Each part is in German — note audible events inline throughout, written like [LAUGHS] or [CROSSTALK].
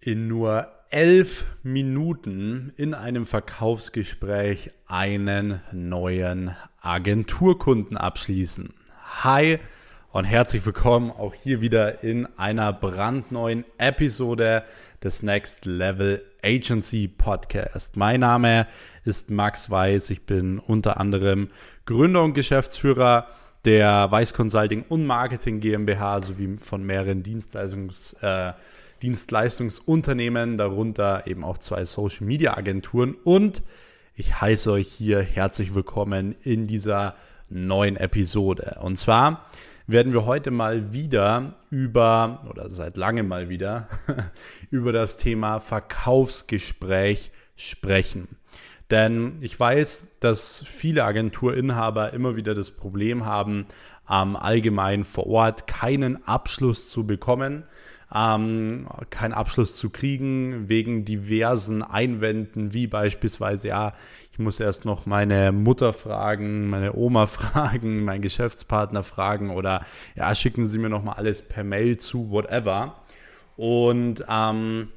in nur elf Minuten in einem Verkaufsgespräch einen neuen Agenturkunden abschließen. Hi und herzlich willkommen auch hier wieder in einer brandneuen Episode des Next Level Agency Podcast. Mein Name ist Max Weiß. Ich bin unter anderem Gründer und Geschäftsführer der Weiß Consulting und Marketing GmbH sowie von mehreren Dienstleistungs äh, Dienstleistungsunternehmen, darunter eben auch zwei Social Media Agenturen. Und ich heiße euch hier herzlich willkommen in dieser neuen Episode. Und zwar werden wir heute mal wieder über, oder seit langem mal wieder, [LAUGHS] über das Thema Verkaufsgespräch sprechen. Denn ich weiß, dass viele Agenturinhaber immer wieder das Problem haben, ähm, allgemein vor Ort keinen Abschluss zu bekommen ähm, keinen Abschluss zu kriegen wegen diversen Einwänden, wie beispielsweise, ja, ich muss erst noch meine Mutter fragen, meine Oma [LAUGHS] fragen, meinen Geschäftspartner fragen oder ja, schicken Sie mir noch mal alles per Mail zu, whatever. Und ähm,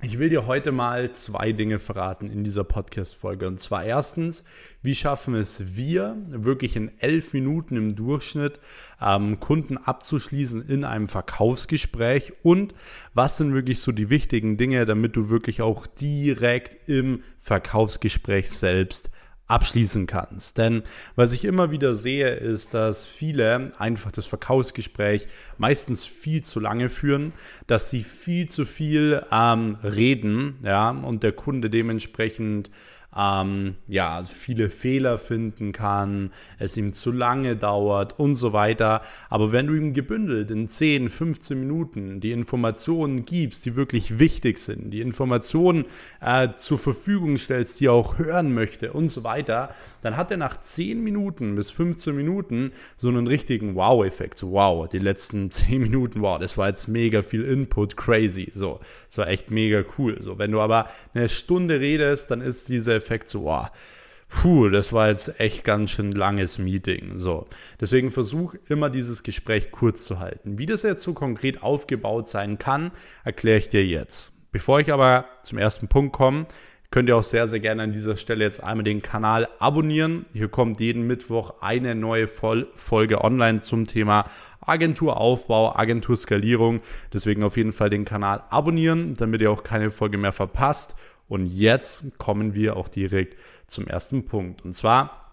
ich will dir heute mal zwei Dinge verraten in dieser Podcast-Folge. Und zwar erstens, wie schaffen es wir, wirklich in elf Minuten im Durchschnitt ähm, Kunden abzuschließen in einem Verkaufsgespräch? Und was sind wirklich so die wichtigen Dinge, damit du wirklich auch direkt im Verkaufsgespräch selbst abschließen kannst. Denn was ich immer wieder sehe, ist, dass viele einfach das Verkaufsgespräch meistens viel zu lange führen, dass sie viel zu viel ähm, reden, ja, und der Kunde dementsprechend ähm, ja, viele Fehler finden kann, es ihm zu lange dauert und so weiter. Aber wenn du ihm gebündelt in 10, 15 Minuten die Informationen gibst, die wirklich wichtig sind, die Informationen äh, zur Verfügung stellst, die er auch hören möchte und so weiter, dann hat er nach 10 Minuten bis 15 Minuten so einen richtigen Wow-Effekt. So, wow, die letzten [LAUGHS] 10 Minuten, wow, das war jetzt mega viel Input, crazy. So, das war echt mega cool. So, wenn du aber eine Stunde redest, dann ist dieser Effekt so, wow, puh, das war jetzt echt ganz schön langes Meeting. So, deswegen versuch immer dieses Gespräch kurz zu halten. Wie das jetzt so konkret aufgebaut sein kann, erkläre ich dir jetzt. Bevor ich aber zum ersten Punkt komme, könnt ihr auch sehr, sehr gerne an dieser Stelle jetzt einmal den Kanal abonnieren. Hier kommt jeden Mittwoch eine neue Folge online zum Thema Agenturaufbau, Agenturskalierung. Deswegen auf jeden Fall den Kanal abonnieren, damit ihr auch keine Folge mehr verpasst. Und jetzt kommen wir auch direkt zum ersten Punkt. Und zwar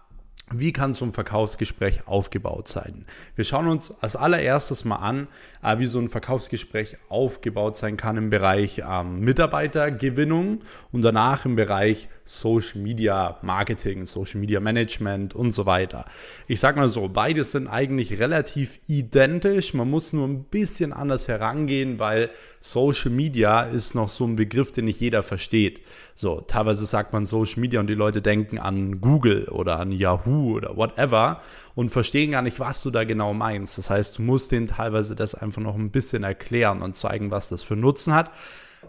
wie kann so ein Verkaufsgespräch aufgebaut sein? Wir schauen uns als allererstes mal an, äh, wie so ein Verkaufsgespräch aufgebaut sein kann im Bereich ähm, Mitarbeitergewinnung und danach im Bereich Social Media Marketing, Social Media Management und so weiter. Ich sage mal so, beides sind eigentlich relativ identisch. Man muss nur ein bisschen anders herangehen, weil Social Media ist noch so ein Begriff, den nicht jeder versteht. So, teilweise sagt man Social Media und die Leute denken an Google oder an Yahoo oder whatever und verstehen gar nicht, was du da genau meinst. Das heißt, du musst denen teilweise das einfach noch ein bisschen erklären und zeigen, was das für Nutzen hat.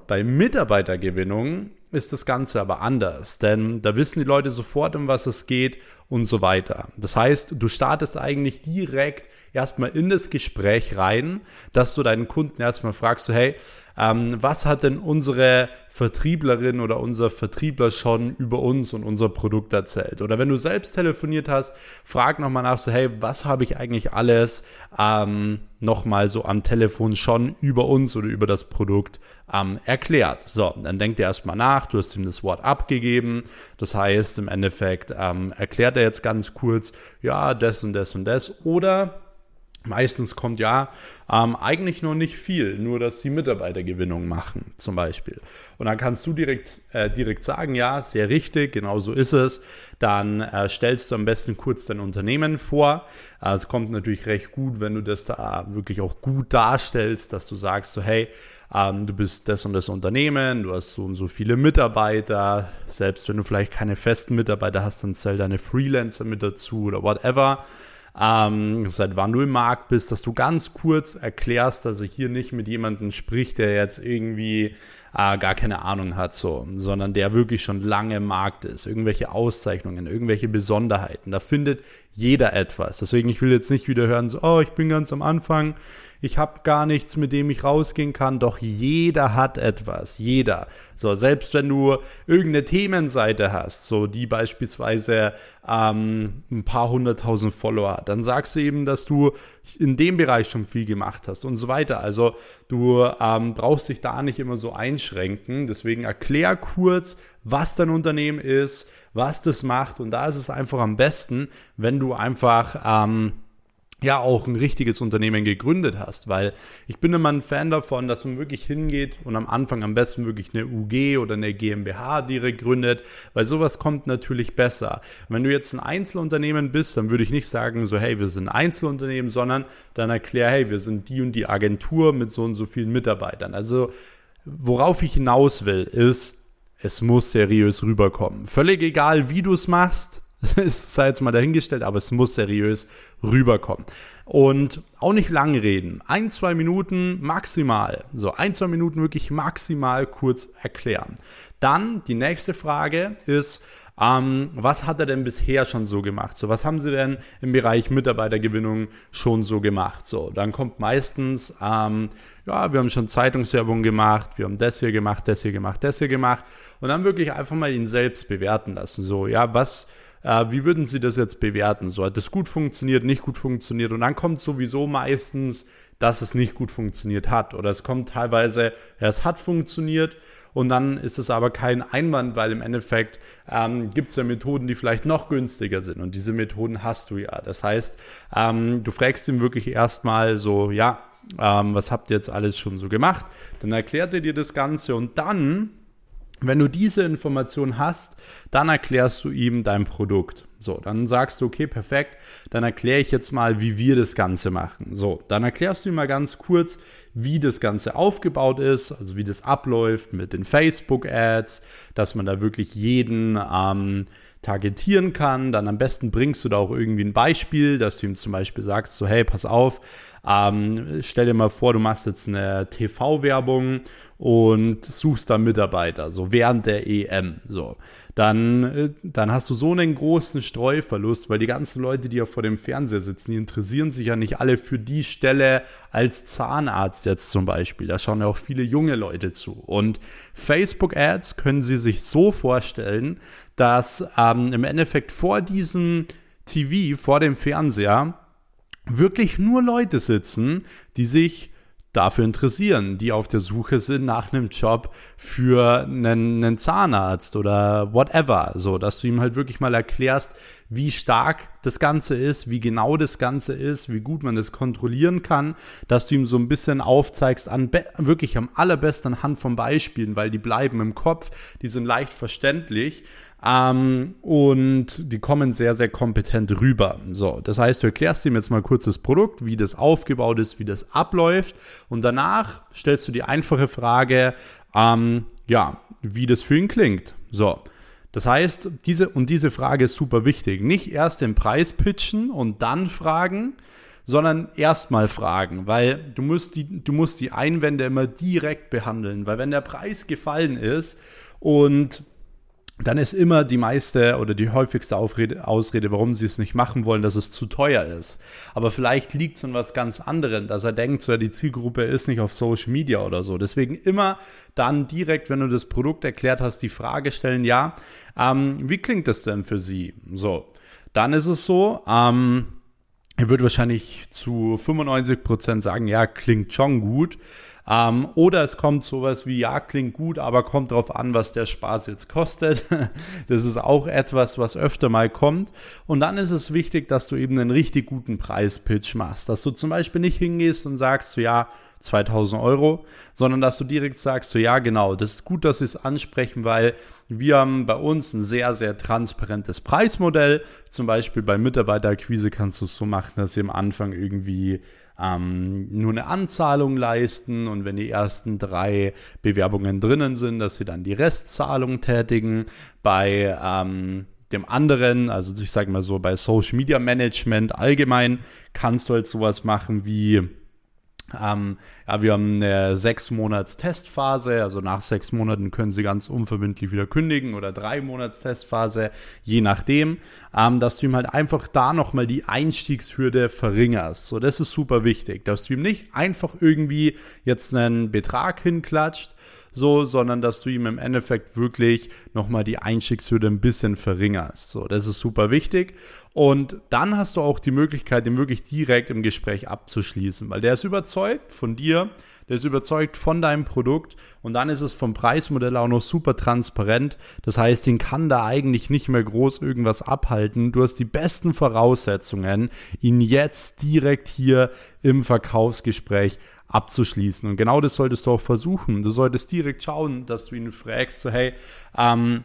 Bei Mitarbeitergewinnung ist das Ganze aber anders, denn da wissen die Leute sofort, um was es geht und so weiter. Das heißt, du startest eigentlich direkt erstmal in das Gespräch rein, dass du deinen Kunden erstmal fragst, so, hey, ähm, was hat denn unsere Vertrieblerin oder unser Vertriebler schon über uns und unser Produkt erzählt? Oder wenn du selbst telefoniert hast, frag nochmal nach, so, hey, was habe ich eigentlich alles ähm, nochmal so am Telefon schon über uns oder über das Produkt ähm, erklärt? So, dann denkt er erstmal nach, du hast ihm das Wort abgegeben. Das heißt, im Endeffekt ähm, erklärt er jetzt ganz kurz, ja, das und das und das. Oder Meistens kommt ja ähm, eigentlich noch nicht viel, nur dass sie Mitarbeitergewinnung machen, zum Beispiel. Und dann kannst du direkt, äh, direkt sagen, ja, sehr richtig, genau so ist es. Dann äh, stellst du am besten kurz dein Unternehmen vor. Äh, es kommt natürlich recht gut, wenn du das da wirklich auch gut darstellst, dass du sagst, so hey, ähm, du bist das und das Unternehmen, du hast so und so viele Mitarbeiter. Selbst wenn du vielleicht keine festen Mitarbeiter hast, dann zähl deine Freelancer mit dazu oder whatever ähm, seit wann du im Markt bist, dass du ganz kurz erklärst, dass er hier nicht mit jemandem spricht, der jetzt irgendwie äh, gar keine Ahnung hat, so, sondern der wirklich schon lange im Markt ist, irgendwelche Auszeichnungen, irgendwelche Besonderheiten. Da findet jeder etwas. Deswegen, ich will jetzt nicht wieder hören, so, oh, ich bin ganz am Anfang, ich habe gar nichts, mit dem ich rausgehen kann. Doch jeder hat etwas, jeder. So, selbst wenn du irgendeine Themenseite hast, so die beispielsweise ähm, ein paar hunderttausend Follower hat, dann sagst du eben, dass du in dem Bereich schon viel gemacht hast und so weiter. Also du ähm, brauchst dich da nicht immer so einschränken. Deswegen erklär kurz, was dein Unternehmen ist, was das macht. Und da ist es einfach am besten, wenn du einfach ähm, ja auch ein richtiges Unternehmen gegründet hast, weil ich bin immer ein Fan davon, dass man wirklich hingeht und am Anfang am besten wirklich eine UG oder eine GmbH direkt gründet, weil sowas kommt natürlich besser. Wenn du jetzt ein Einzelunternehmen bist, dann würde ich nicht sagen so, hey, wir sind ein Einzelunternehmen, sondern dann erklär, hey, wir sind die und die Agentur mit so und so vielen Mitarbeitern. Also worauf ich hinaus will, ist, es muss seriös rüberkommen. Völlig egal, wie du es machst, [LAUGHS] es sei jetzt mal dahingestellt, aber es muss seriös rüberkommen. Und auch nicht lang reden. Ein, zwei Minuten maximal. So, ein, zwei Minuten wirklich maximal kurz erklären. Dann die nächste Frage ist, ähm, was hat er denn bisher schon so gemacht? So, was haben Sie denn im Bereich Mitarbeitergewinnung schon so gemacht? So, dann kommt meistens, ähm, ja, wir haben schon Zeitungswerbung gemacht, wir haben das hier gemacht, das hier gemacht, das hier gemacht. Und dann wirklich einfach mal ihn selbst bewerten lassen. So, ja, was wie würden Sie das jetzt bewerten? So hat es gut funktioniert, nicht gut funktioniert und dann kommt sowieso meistens, dass es nicht gut funktioniert hat oder es kommt teilweise, ja, es hat funktioniert und dann ist es aber kein Einwand, weil im Endeffekt ähm, gibt es ja Methoden, die vielleicht noch günstiger sind und diese Methoden hast du ja. Das heißt, ähm, du fragst ihn wirklich erstmal so, ja, ähm, was habt ihr jetzt alles schon so gemacht? Dann erklärt er dir das Ganze und dann wenn du diese Information hast, dann erklärst du ihm dein Produkt. So, dann sagst du, okay, perfekt, dann erkläre ich jetzt mal, wie wir das Ganze machen. So, dann erklärst du ihm mal ganz kurz, wie das Ganze aufgebaut ist, also wie das abläuft mit den Facebook-Ads, dass man da wirklich jeden ähm, targetieren kann. Dann am besten bringst du da auch irgendwie ein Beispiel, dass du ihm zum Beispiel sagst, so, hey, pass auf, ähm, stell dir mal vor, du machst jetzt eine TV-Werbung und suchst da Mitarbeiter, so während der EM. So. Dann, äh, dann hast du so einen großen Streuverlust, weil die ganzen Leute, die ja vor dem Fernseher sitzen, die interessieren sich ja nicht alle für die Stelle als Zahnarzt jetzt zum Beispiel. Da schauen ja auch viele junge Leute zu. Und Facebook-Ads können sie sich so vorstellen, dass ähm, im Endeffekt vor diesem TV, vor dem Fernseher, wirklich nur Leute sitzen, die sich dafür interessieren, die auf der Suche sind nach einem Job für einen, einen, Zahnarzt oder whatever. So, dass du ihm halt wirklich mal erklärst, wie stark das Ganze ist, wie genau das Ganze ist, wie gut man das kontrollieren kann, dass du ihm so ein bisschen aufzeigst, an wirklich am allerbesten anhand von Beispielen, weil die bleiben im Kopf, die sind leicht verständlich ähm, und die kommen sehr, sehr kompetent rüber. So, das heißt, du erklärst ihm jetzt mal kurz das Produkt, wie das aufgebaut ist, wie das abläuft. Und danach stellst du die einfache Frage, ähm, ja, wie das für ihn klingt. So. Das heißt, diese und diese Frage ist super wichtig. Nicht erst den Preis pitchen und dann fragen, sondern erstmal fragen, weil du musst die, du musst die Einwände immer direkt behandeln, weil wenn der Preis gefallen ist und dann ist immer die meiste oder die häufigste Aufrede, Ausrede, warum sie es nicht machen wollen, dass es zu teuer ist. Aber vielleicht liegt es an was ganz anderem, dass er denkt, so, die Zielgruppe ist nicht auf Social Media oder so. Deswegen immer dann direkt, wenn du das Produkt erklärt hast, die Frage stellen, ja, ähm, wie klingt das denn für Sie? So, dann ist es so, ähm, er wird wahrscheinlich zu 95 Prozent sagen, ja, klingt schon gut. Ähm, oder es kommt sowas wie, ja, klingt gut, aber kommt drauf an, was der Spaß jetzt kostet. [LAUGHS] das ist auch etwas, was öfter mal kommt. Und dann ist es wichtig, dass du eben einen richtig guten Preispitch machst. Dass du zum Beispiel nicht hingehst und sagst, so, ja, 2000 Euro, sondern dass du direkt sagst, so ja, genau, das ist gut, dass sie es ansprechen, weil wir haben bei uns ein sehr, sehr transparentes Preismodell. Zum Beispiel bei Mitarbeiterakquise kannst du es so machen, dass sie am Anfang irgendwie ähm, nur eine Anzahlung leisten und wenn die ersten drei Bewerbungen drinnen sind, dass sie dann die Restzahlung tätigen. Bei ähm, dem anderen, also ich sage mal so, bei Social Media Management allgemein kannst du halt sowas machen wie ähm, ja, wir haben eine sechs Monats Testphase, also nach sechs Monaten können Sie ganz unverbindlich wieder kündigen oder drei Monats Testphase, je nachdem, ähm, dass du ihm halt einfach da nochmal die Einstiegshürde verringerst. So, das ist super wichtig, dass du ihm nicht einfach irgendwie jetzt einen Betrag hinklatscht, so, sondern dass du ihm im Endeffekt wirklich nochmal die Einstiegshürde ein bisschen verringerst. So, das ist super wichtig. Und dann hast du auch die Möglichkeit, den wirklich direkt im Gespräch abzuschließen, weil der ist überzeugt von dir, der ist überzeugt von deinem Produkt und dann ist es vom Preismodell auch noch super transparent. Das heißt, den kann da eigentlich nicht mehr groß irgendwas abhalten. Du hast die besten Voraussetzungen, ihn jetzt direkt hier im Verkaufsgespräch abzuschließen. Und genau das solltest du auch versuchen. Du solltest direkt schauen, dass du ihn fragst, so hey, ähm,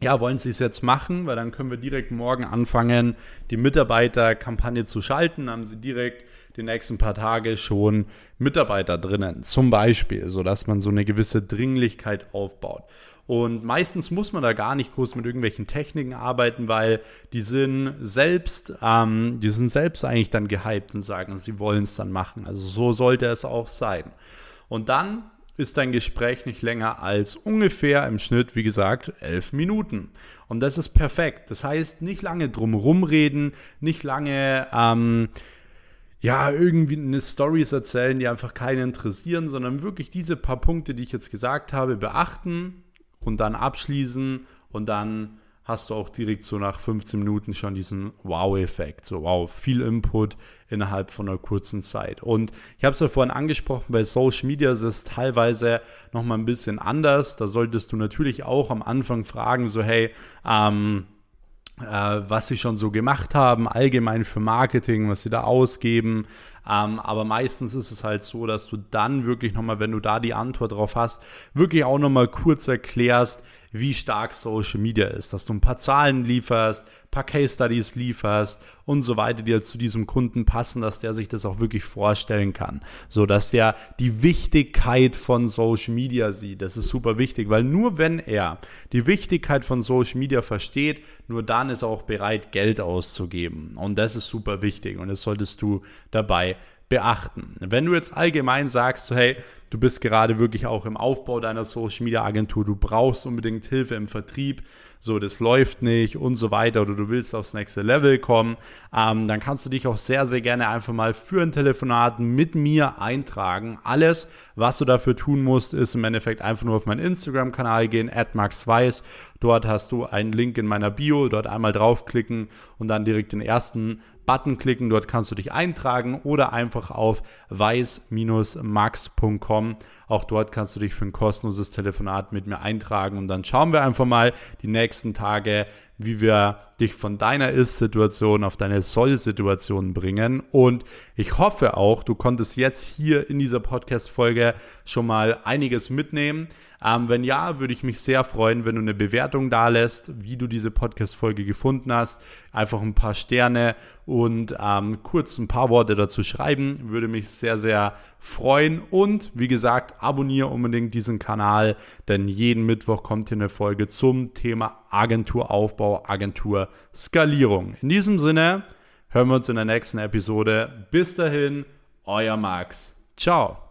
ja, wollen Sie es jetzt machen? Weil dann können wir direkt morgen anfangen, die Mitarbeiterkampagne zu schalten. Haben Sie direkt die nächsten paar Tage schon Mitarbeiter drinnen, zum Beispiel, sodass man so eine gewisse Dringlichkeit aufbaut. Und meistens muss man da gar nicht groß mit irgendwelchen Techniken arbeiten, weil die sind selbst, ähm, die sind selbst eigentlich dann gehypt und sagen, sie wollen es dann machen. Also so sollte es auch sein. Und dann ist dein Gespräch nicht länger als ungefähr im Schnitt, wie gesagt, elf Minuten. Und das ist perfekt. Das heißt, nicht lange drum reden, nicht lange ähm, ja, irgendwie eine Stories erzählen, die einfach keinen interessieren, sondern wirklich diese paar Punkte, die ich jetzt gesagt habe, beachten und dann abschließen und dann hast du auch direkt so nach 15 Minuten schon diesen Wow-Effekt. So, wow, viel Input innerhalb von einer kurzen Zeit. Und ich habe es ja vorhin angesprochen, bei Social Media ist es teilweise nochmal ein bisschen anders. Da solltest du natürlich auch am Anfang fragen, so, hey, ähm, äh, was sie schon so gemacht haben, allgemein für Marketing, was sie da ausgeben. Ähm, aber meistens ist es halt so, dass du dann wirklich nochmal, wenn du da die Antwort drauf hast, wirklich auch nochmal kurz erklärst, wie stark Social Media ist, dass du ein paar Zahlen lieferst, ein paar Case Studies lieferst und so weiter, die zu diesem Kunden passen, dass der sich das auch wirklich vorstellen kann, so dass der die Wichtigkeit von Social Media sieht. Das ist super wichtig, weil nur wenn er die Wichtigkeit von Social Media versteht, nur dann ist er auch bereit, Geld auszugeben. Und das ist super wichtig und das solltest du dabei beachten. Wenn du jetzt allgemein sagst, so, hey, du bist gerade wirklich auch im Aufbau deiner Social Media Agentur, du brauchst unbedingt Hilfe im Vertrieb, so das läuft nicht und so weiter oder du willst aufs nächste Level kommen, ähm, dann kannst du dich auch sehr, sehr gerne einfach mal für ein Telefonat mit mir eintragen. Alles, was du dafür tun musst, ist im Endeffekt einfach nur auf meinen Instagram-Kanal gehen, @maxweiss. Dort hast du einen Link in meiner Bio, dort einmal draufklicken und dann direkt den ersten Button klicken, dort kannst du dich eintragen oder einfach auf weiß-max.com. Auch dort kannst du dich für ein kostenloses Telefonat mit mir eintragen und dann schauen wir einfach mal die nächsten Tage, wie wir dich von deiner Ist-Situation auf deine Soll-Situation bringen. Und ich hoffe auch, du konntest jetzt hier in dieser Podcast-Folge schon mal einiges mitnehmen. Ähm, wenn ja, würde ich mich sehr freuen, wenn du eine Bewertung da lässt, wie du diese Podcast-Folge gefunden hast. Einfach ein paar Sterne und ähm, kurz ein paar Worte dazu schreiben. Würde mich sehr, sehr freuen. Und wie gesagt, abonniere unbedingt diesen Kanal, denn jeden Mittwoch kommt hier eine Folge zum Thema Agenturaufbau, Agenturskalierung. In diesem Sinne hören wir uns in der nächsten Episode. Bis dahin, euer Max. Ciao.